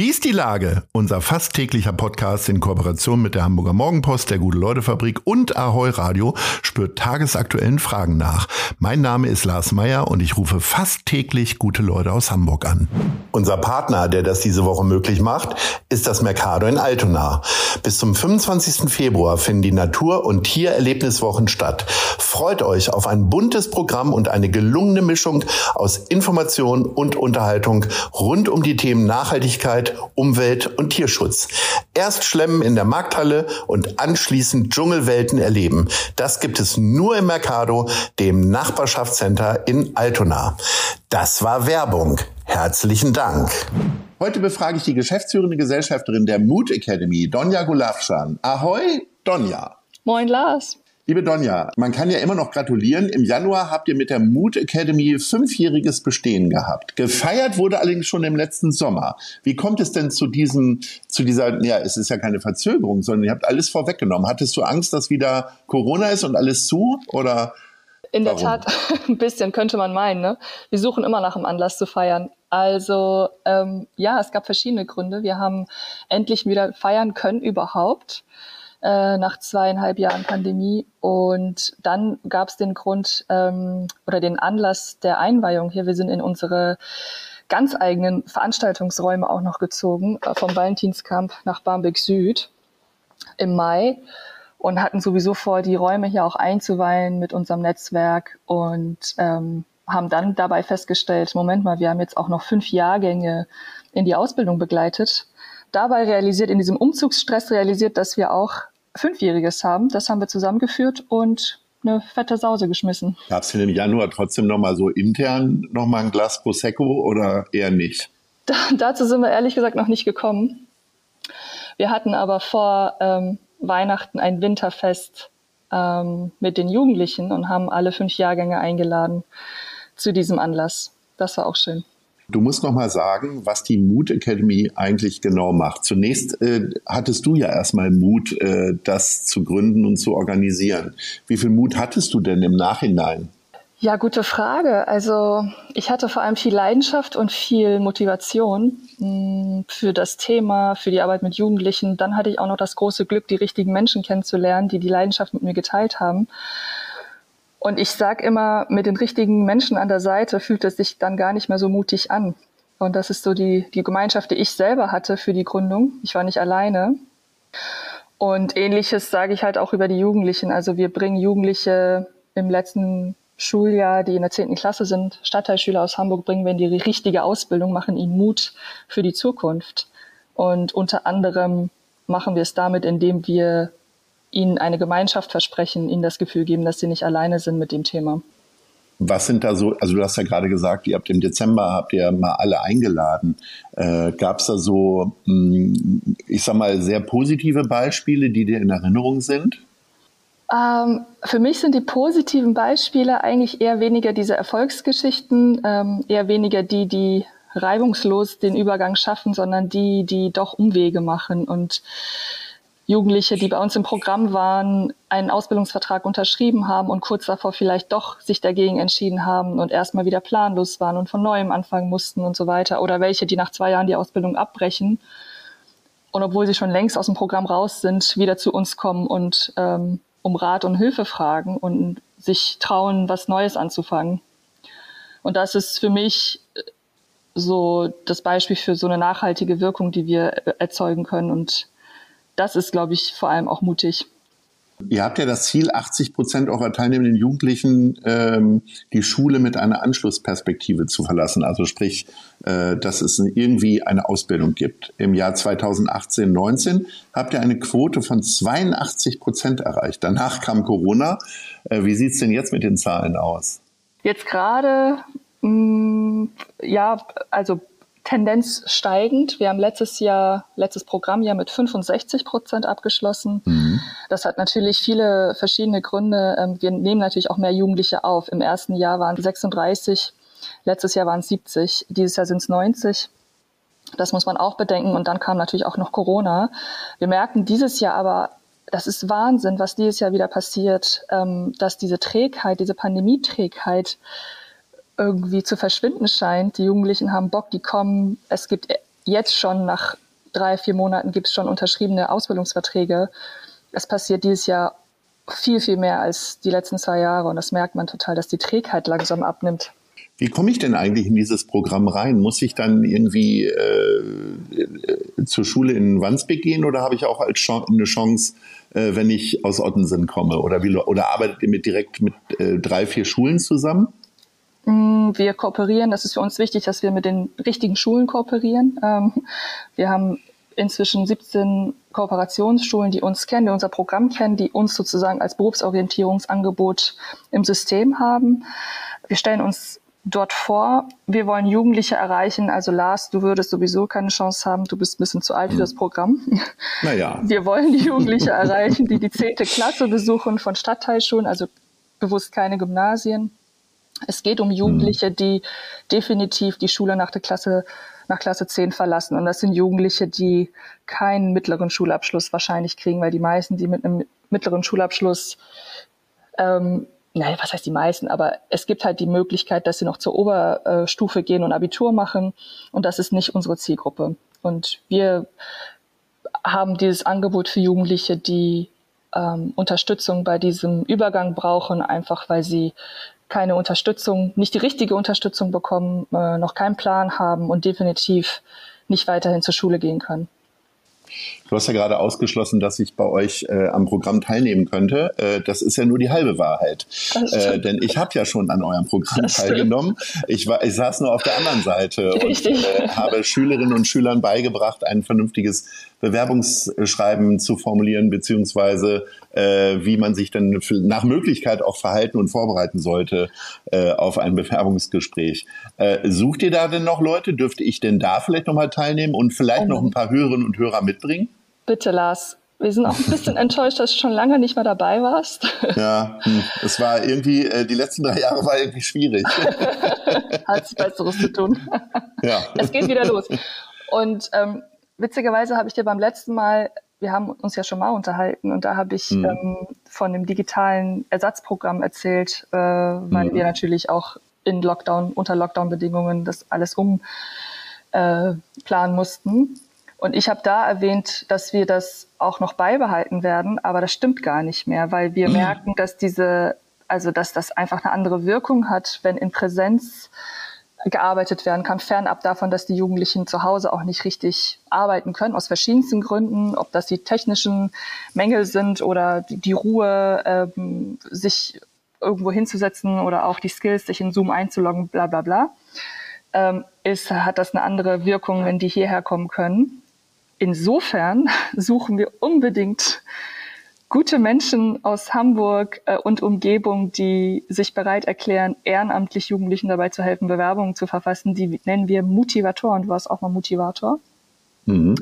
Wie ist die Lage? Unser fast täglicher Podcast in Kooperation mit der Hamburger Morgenpost, der Gute-Leute-Fabrik und Ahoi Radio spürt tagesaktuellen Fragen nach. Mein Name ist Lars Meyer und ich rufe fast täglich gute Leute aus Hamburg an. Unser Partner, der das diese Woche möglich macht, ist das Mercado in Altona. Bis zum 25. Februar finden die Natur- und Tiererlebniswochen statt. Freut euch auf ein buntes Programm und eine gelungene Mischung aus Information und Unterhaltung rund um die Themen Nachhaltigkeit, Umwelt und Tierschutz. Erst schlemmen in der Markthalle und anschließend Dschungelwelten erleben. Das gibt es nur im Mercado, dem Nachbarschaftscenter in Altona. Das war Werbung. Herzlichen Dank. Heute befrage ich die geschäftsführende Gesellschafterin der Mood Academy, Donja Gulafschan. Ahoi, Donja. Moin, Lars. Liebe Donja, man kann ja immer noch gratulieren. Im Januar habt ihr mit der Mood Academy fünfjähriges Bestehen gehabt. Gefeiert wurde allerdings schon im letzten Sommer. Wie kommt es denn zu diesem, zu dieser, ja, es ist ja keine Verzögerung, sondern ihr habt alles vorweggenommen. Hattest du Angst, dass wieder Corona ist und alles zu oder? In der Warum? Tat, ein bisschen könnte man meinen. Ne? Wir suchen immer nach einem Anlass zu feiern. Also ähm, ja, es gab verschiedene Gründe. Wir haben endlich wieder feiern können überhaupt äh, nach zweieinhalb Jahren Pandemie. Und dann gab es den Grund ähm, oder den Anlass der Einweihung hier. Wir sind in unsere ganz eigenen Veranstaltungsräume auch noch gezogen, äh, vom Valentinskamp nach Barmbek Süd im Mai und hatten sowieso vor, die Räume hier auch einzuweihen mit unserem Netzwerk und ähm, haben dann dabei festgestellt, Moment mal, wir haben jetzt auch noch fünf Jahrgänge in die Ausbildung begleitet. Dabei realisiert, in diesem Umzugsstress realisiert, dass wir auch Fünfjähriges haben. Das haben wir zusammengeführt und eine fette Sause geschmissen. Gab es denn im Januar trotzdem nochmal so intern nochmal ein Glas Prosecco oder eher nicht? Da, dazu sind wir ehrlich gesagt noch nicht gekommen. Wir hatten aber vor ähm, Weihnachten ein Winterfest ähm, mit den Jugendlichen und haben alle fünf Jahrgänge eingeladen zu diesem Anlass. Das war auch schön. Du musst noch mal sagen, was die Mood Academy eigentlich genau macht. Zunächst äh, hattest du ja erstmal Mut, äh, das zu gründen und zu organisieren. Wie viel Mut hattest du denn im Nachhinein? Ja, gute Frage. Also ich hatte vor allem viel Leidenschaft und viel Motivation mh, mm, für das Thema, für die Arbeit mit Jugendlichen. Dann hatte ich auch noch das große Glück, die richtigen Menschen kennenzulernen, die die Leidenschaft mit mir geteilt haben. Und ich sage immer, mit den richtigen Menschen an der Seite fühlt es sich dann gar nicht mehr so mutig an. Und das ist so die, die Gemeinschaft, die ich selber hatte für die Gründung. Ich war nicht alleine. Und ähnliches sage ich halt auch über die Jugendlichen. Also wir bringen Jugendliche im letzten Schuljahr, die in der zehnten Klasse sind, Stadtteilschüler aus Hamburg, bringen wir in die richtige Ausbildung, machen ihnen Mut für die Zukunft. Und unter anderem machen wir es damit, indem wir ihnen eine Gemeinschaft versprechen, ihnen das Gefühl geben, dass sie nicht alleine sind mit dem Thema. Was sind da so, also du hast ja gerade gesagt, ihr habt im Dezember, habt ihr mal alle eingeladen. Äh, Gab es da so, mh, hm, ich sag mal, sehr positive Beispiele, die dir in Erinnerung sind? Ähm, für mich sind die positiven Beispiele eigentlich eher weniger diese Erfolgsgeschichten, ähm, eher weniger die, die reibungslos den Übergang schaffen, sondern die, die doch Umwege machen und Jugendliche, die bei uns im Programm waren, einen Ausbildungsvertrag unterschrieben haben und kurz davor vielleicht doch sich dagegen entschieden haben und erstmal wieder planlos waren und von neuem anfangen mussten und so weiter. Oder welche, die nach zwei Jahren die Ausbildung abbrechen und obwohl sie schon längst aus dem Programm raus sind, wieder zu uns kommen und ähm, um Rat und Hilfe fragen und sich trauen, was Neues anzufangen. Und das ist für mich so das Beispiel für so eine nachhaltige Wirkung, die wir erzeugen können und das ist, glaube ich, vor allem auch mutig. Ihr habt ja das Ziel, 80 Prozent eurer teilnehmenden Jugendlichen ähm, die Schule mit einer Anschlussperspektive zu verlassen. Also sprich, äh, dass es irgendwie eine Ausbildung gibt. Im Jahr 2018, 19 habt ihr eine Quote von 82 Prozent erreicht. Danach kam Corona. Äh, wie sieht's denn jetzt mit den Zahlen aus? Jetzt gerade, mm, ja, also Tendenz steigend. Wir haben letztes Jahr, letztes Programmjahr mit 65 Prozent abgeschlossen. Mhm. Das hat natürlich viele verschiedene Gründe. Ähm, wir nehmen natürlich auch mehr Jugendliche auf. Im ersten Jahr waren es 36, letztes Jahr waren es 70, dieses Jahr sind es 90. Das muss man auch bedenken. Und dann kam natürlich auch noch Corona. Wir merken dieses Jahr aber das ist Wahnsinn, was dieses Jahr wieder passiert, ähm, dass diese Trägheit, diese Pandemieträgheit irgendwie zu verschwinden scheint. Die Jugendlichen haben Bock, die kommen. Es gibt jetzt schon nach drei, vier Monaten gibt es schon unterschriebene Ausbildungsverträge. Es passiert dieses Jahr viel, viel mehr als die letzten zwei Jahre und das merkt man total, dass die Trägheit langsam abnimmt. Wie komme ich denn eigentlich in dieses Programm rein? Muss ich dann irgendwie äh, zur Schule in Wandsbek gehen oder habe ich auch als Ch eine Chance, äh, wenn ich aus Ottensen komme? Oder, wie, oder arbeitet ihr mit direkt mit äh, drei, vier Schulen zusammen? Wir kooperieren, das ist für uns wichtig, dass wir mit den richtigen Schulen kooperieren. Ähm, wir haben inzwischen 17 Kooperationsschulen, die uns kennen, die unser Programm kennen, die uns sozusagen als Berufsorientierungsangebot im System haben. Wir stellen uns dort vor, wir wollen Jugendliche erreichen. Also Lars, du würdest sowieso keine Chance haben, du bist ein bisschen zu alt für das Programm. Naja. Wir wollen die Jugendliche erreichen, die die zehnte Klasse besuchen von Stadtteilschulen, also bewusst keine Gymnasien. Es geht um Jugendliche, die definitiv die Schule nach der Klasse nach Klasse 10 verlassen. Und das sind Jugendliche, die keinen mittleren Schulabschluss wahrscheinlich kriegen, weil die meisten, die mit einem mittleren Schulabschluss ähm, naja, was heißt die meisten, aber es gibt halt die Möglichkeit, dass sie noch zur Oberstufe gehen und Abitur machen. Und das ist nicht unsere Zielgruppe. Und wir haben dieses Angebot für Jugendliche, die ähm, Unterstützung bei diesem Übergang brauchen, einfach weil sie keine Unterstützung, nicht die richtige Unterstützung bekommen, äh, noch keinen Plan haben und definitiv nicht weiterhin zur Schule gehen können. Du hast ja gerade ausgeschlossen, dass ich bei euch äh, am Programm teilnehmen könnte. Äh, das ist ja nur die halbe Wahrheit. Äh, denn ich habe ja schon an eurem Programm das teilgenommen. Ich, war, ich saß nur auf der anderen Seite Richtig. und äh, habe Schülerinnen und Schülern beigebracht, ein vernünftiges Bewerbungsschreiben zu formulieren, beziehungsweise äh, wie man sich dann nach Möglichkeit auch verhalten und vorbereiten sollte äh, auf ein Bewerbungsgespräch. Äh, sucht ihr da denn noch Leute? Dürfte ich denn da vielleicht nochmal teilnehmen und vielleicht noch ein paar Hörerinnen und Hörer mitbringen? Bitte, Lars. Wir sind auch ein bisschen enttäuscht, dass du schon lange nicht mehr dabei warst. Ja, hm. es war irgendwie, äh, die letzten drei Jahre war irgendwie schwierig. Hat es Besseres zu tun. Ja. Es geht wieder los. Und ähm, witzigerweise habe ich dir beim letzten Mal, wir haben uns ja schon mal unterhalten und da habe ich mhm. ähm, von dem digitalen Ersatzprogramm erzählt, äh, weil mhm. wir natürlich auch in Lockdown, unter Lockdown-Bedingungen das alles umplanen äh, mussten. Und ich habe da erwähnt, dass wir das auch noch beibehalten werden, aber das stimmt gar nicht mehr, weil wir mhm. merken, dass diese, also dass das einfach eine andere Wirkung hat, wenn in Präsenz gearbeitet werden kann, fernab davon, dass die Jugendlichen zu Hause auch nicht richtig arbeiten können, aus verschiedensten Gründen, ob das die technischen Mängel sind oder die, die Ruhe, ähm, sich irgendwo hinzusetzen oder auch die Skills, sich in Zoom einzuloggen, bla bla bla, ähm, ist, hat das eine andere Wirkung, wenn die hierher kommen können. Insofern suchen wir unbedingt gute Menschen aus Hamburg äh, und Umgebung, die sich bereit erklären, ehrenamtlich Jugendlichen dabei zu helfen, Bewerbungen zu verfassen. Die nennen wir Motivatoren. Du warst auch mal Motivator. Mhm.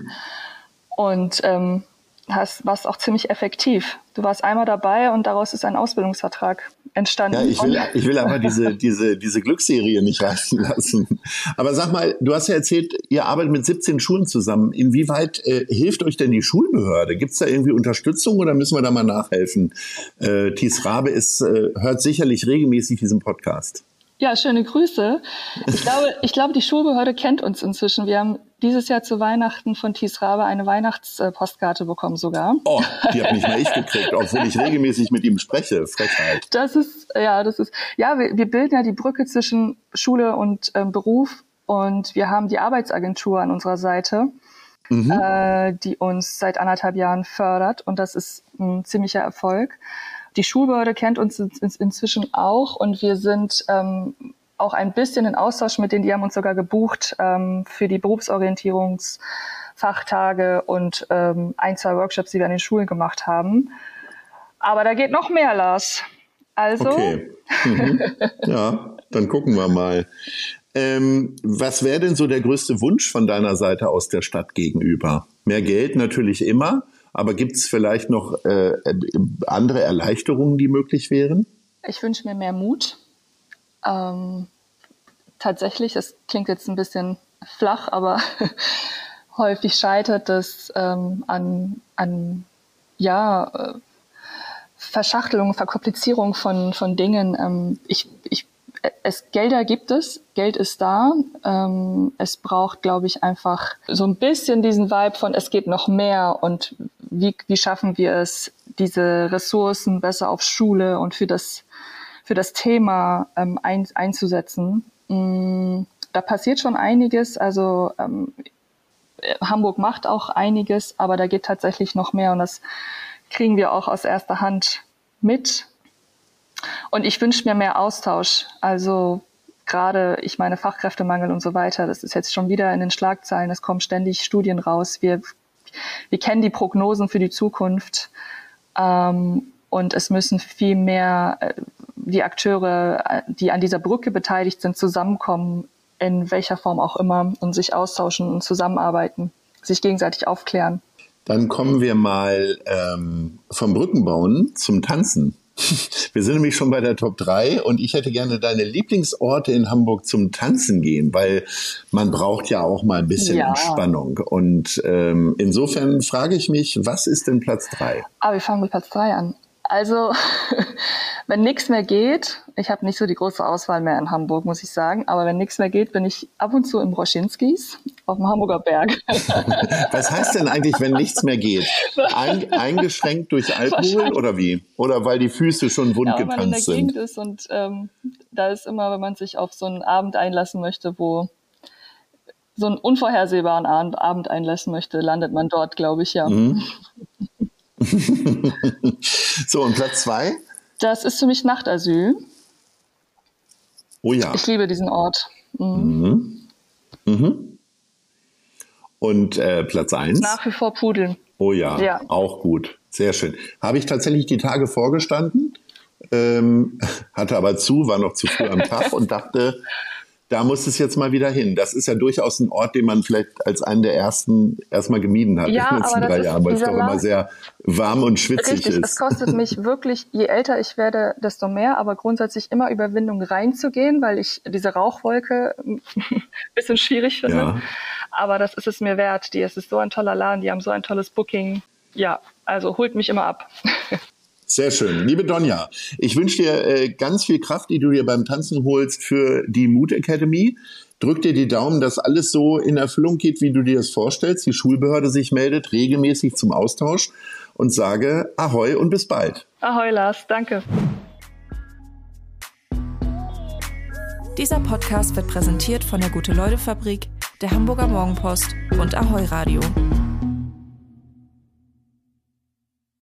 Und ähm, hast, warst auch ziemlich effektiv. Du warst einmal dabei und daraus ist ein Ausbildungsvertrag entstanden. Ja, ich will, ich will aber diese, diese, diese Glücksserie nicht reißen lassen. Aber sag mal, du hast ja erzählt, ihr arbeitet mit 17 Schulen zusammen. Inwieweit äh, hilft euch denn die Schulbehörde? Gibt es da irgendwie Unterstützung oder müssen wir da mal nachhelfen? Äh, Thies Rabe ist, äh, hört sicherlich regelmäßig diesen Podcast. Ja, schöne Grüße. Ich glaube, ich glaube, die Schulbehörde kennt uns inzwischen. Wir haben dieses Jahr zu Weihnachten von Thies Rabe eine Weihnachtspostkarte bekommen sogar. Oh, die habe nicht mal ich gekriegt, obwohl ich regelmäßig mit ihm spreche. Frechheit. Das ist, ja, das ist, ja, wir, wir bilden ja die Brücke zwischen Schule und ähm, Beruf und wir haben die Arbeitsagentur an unserer Seite. Mhm. Äh, die uns seit anderthalb Jahren fördert und das ist ein ziemlicher Erfolg. Die Schulbehörde kennt uns inzwischen auch und wir sind ähm, auch ein bisschen in Austausch mit denen. Die haben uns sogar gebucht ähm, für die Berufsorientierungsfachtage und ähm, ein, zwei Workshops, die wir an den Schulen gemacht haben. Aber da geht noch mehr, Lars. Also. Okay. Mhm. Ja, dann gucken wir mal. Ähm, was wäre denn so der größte Wunsch von deiner Seite aus der Stadt gegenüber? Mehr Geld natürlich immer, aber gibt es vielleicht noch äh, andere Erleichterungen, die möglich wären? Ich wünsche mir mehr Mut. Ähm, tatsächlich, das klingt jetzt ein bisschen flach, aber häufig scheitert es ähm, an, an ja, äh, Verschachtelung, Verkomplizierung von, von Dingen. Ähm, ich, ich, es, Gelder gibt es, Geld ist da. Ähm, es braucht, glaube ich, einfach so ein bisschen diesen Vibe von, es geht noch mehr und wie, wie schaffen wir es, diese Ressourcen besser auf Schule und für das, für das Thema ähm, ein, einzusetzen. Mm, da passiert schon einiges. Also ähm, Hamburg macht auch einiges, aber da geht tatsächlich noch mehr und das kriegen wir auch aus erster Hand mit. Und ich wünsche mir mehr Austausch. Also gerade, ich meine, Fachkräftemangel und so weiter, das ist jetzt schon wieder in den Schlagzeilen, es kommen ständig Studien raus. Wir, wir kennen die Prognosen für die Zukunft. Ähm, und es müssen viel mehr äh, die Akteure, äh, die an dieser Brücke beteiligt sind, zusammenkommen, in welcher Form auch immer, und sich austauschen und zusammenarbeiten, sich gegenseitig aufklären. Dann kommen wir mal ähm, vom Brückenbauen zum Tanzen. Wir sind nämlich schon bei der Top 3 und ich hätte gerne deine Lieblingsorte in Hamburg zum Tanzen gehen, weil man braucht ja auch mal ein bisschen ja. Entspannung. Und ähm, insofern frage ich mich, was ist denn Platz 3? Aber wir fangen mit Platz 3 an. Also, wenn nichts mehr geht, ich habe nicht so die große Auswahl mehr in Hamburg, muss ich sagen, aber wenn nichts mehr geht, bin ich ab und zu im Broschinskis auf dem Hamburger Berg. Was heißt denn eigentlich, wenn nichts mehr geht? Ein, eingeschränkt durch Alkohol oder wie? Oder weil die Füße schon wund ja, getanzt sind? Wenn man in der Gegend ist und ähm, da ist immer, wenn man sich auf so einen Abend einlassen möchte, wo so einen unvorhersehbaren Abend einlassen möchte, landet man dort, glaube ich, ja. Mhm. so, und Platz zwei? Das ist für mich Nachtasyl. Oh ja. Ich liebe diesen Ort. Mhm. Mhm. mhm. Und äh, Platz eins? Nach wie vor Pudeln. Oh ja, ja, auch gut. Sehr schön. Habe ich tatsächlich die Tage vorgestanden, ähm, hatte aber zu, war noch zu früh am Tag und dachte, da muss es jetzt mal wieder hin. Das ist ja durchaus ein Ort, den man vielleicht als einen der ersten erstmal gemieden hat ja, in den letzten drei Jahren, weil es doch immer sehr warm und schwitzig richtig, ist. Es kostet mich wirklich, je älter ich werde, desto mehr, aber grundsätzlich immer Überwindung reinzugehen, weil ich diese Rauchwolke ein bisschen schwierig finde. Ja. Aber das ist es mir wert. Die, es ist so ein toller Laden, die haben so ein tolles Booking. Ja, also holt mich immer ab. Sehr schön. Liebe Donja, ich wünsche dir äh, ganz viel Kraft, die du dir beim Tanzen holst für die Mood Academy. Drück dir die Daumen, dass alles so in Erfüllung geht, wie du dir das vorstellst. Die Schulbehörde sich meldet regelmäßig zum Austausch und sage Ahoi und bis bald. Ahoi, Lars. Danke. Dieser Podcast wird präsentiert von der Gute-Leute-Fabrik, der Hamburger Morgenpost und Ahoi Radio.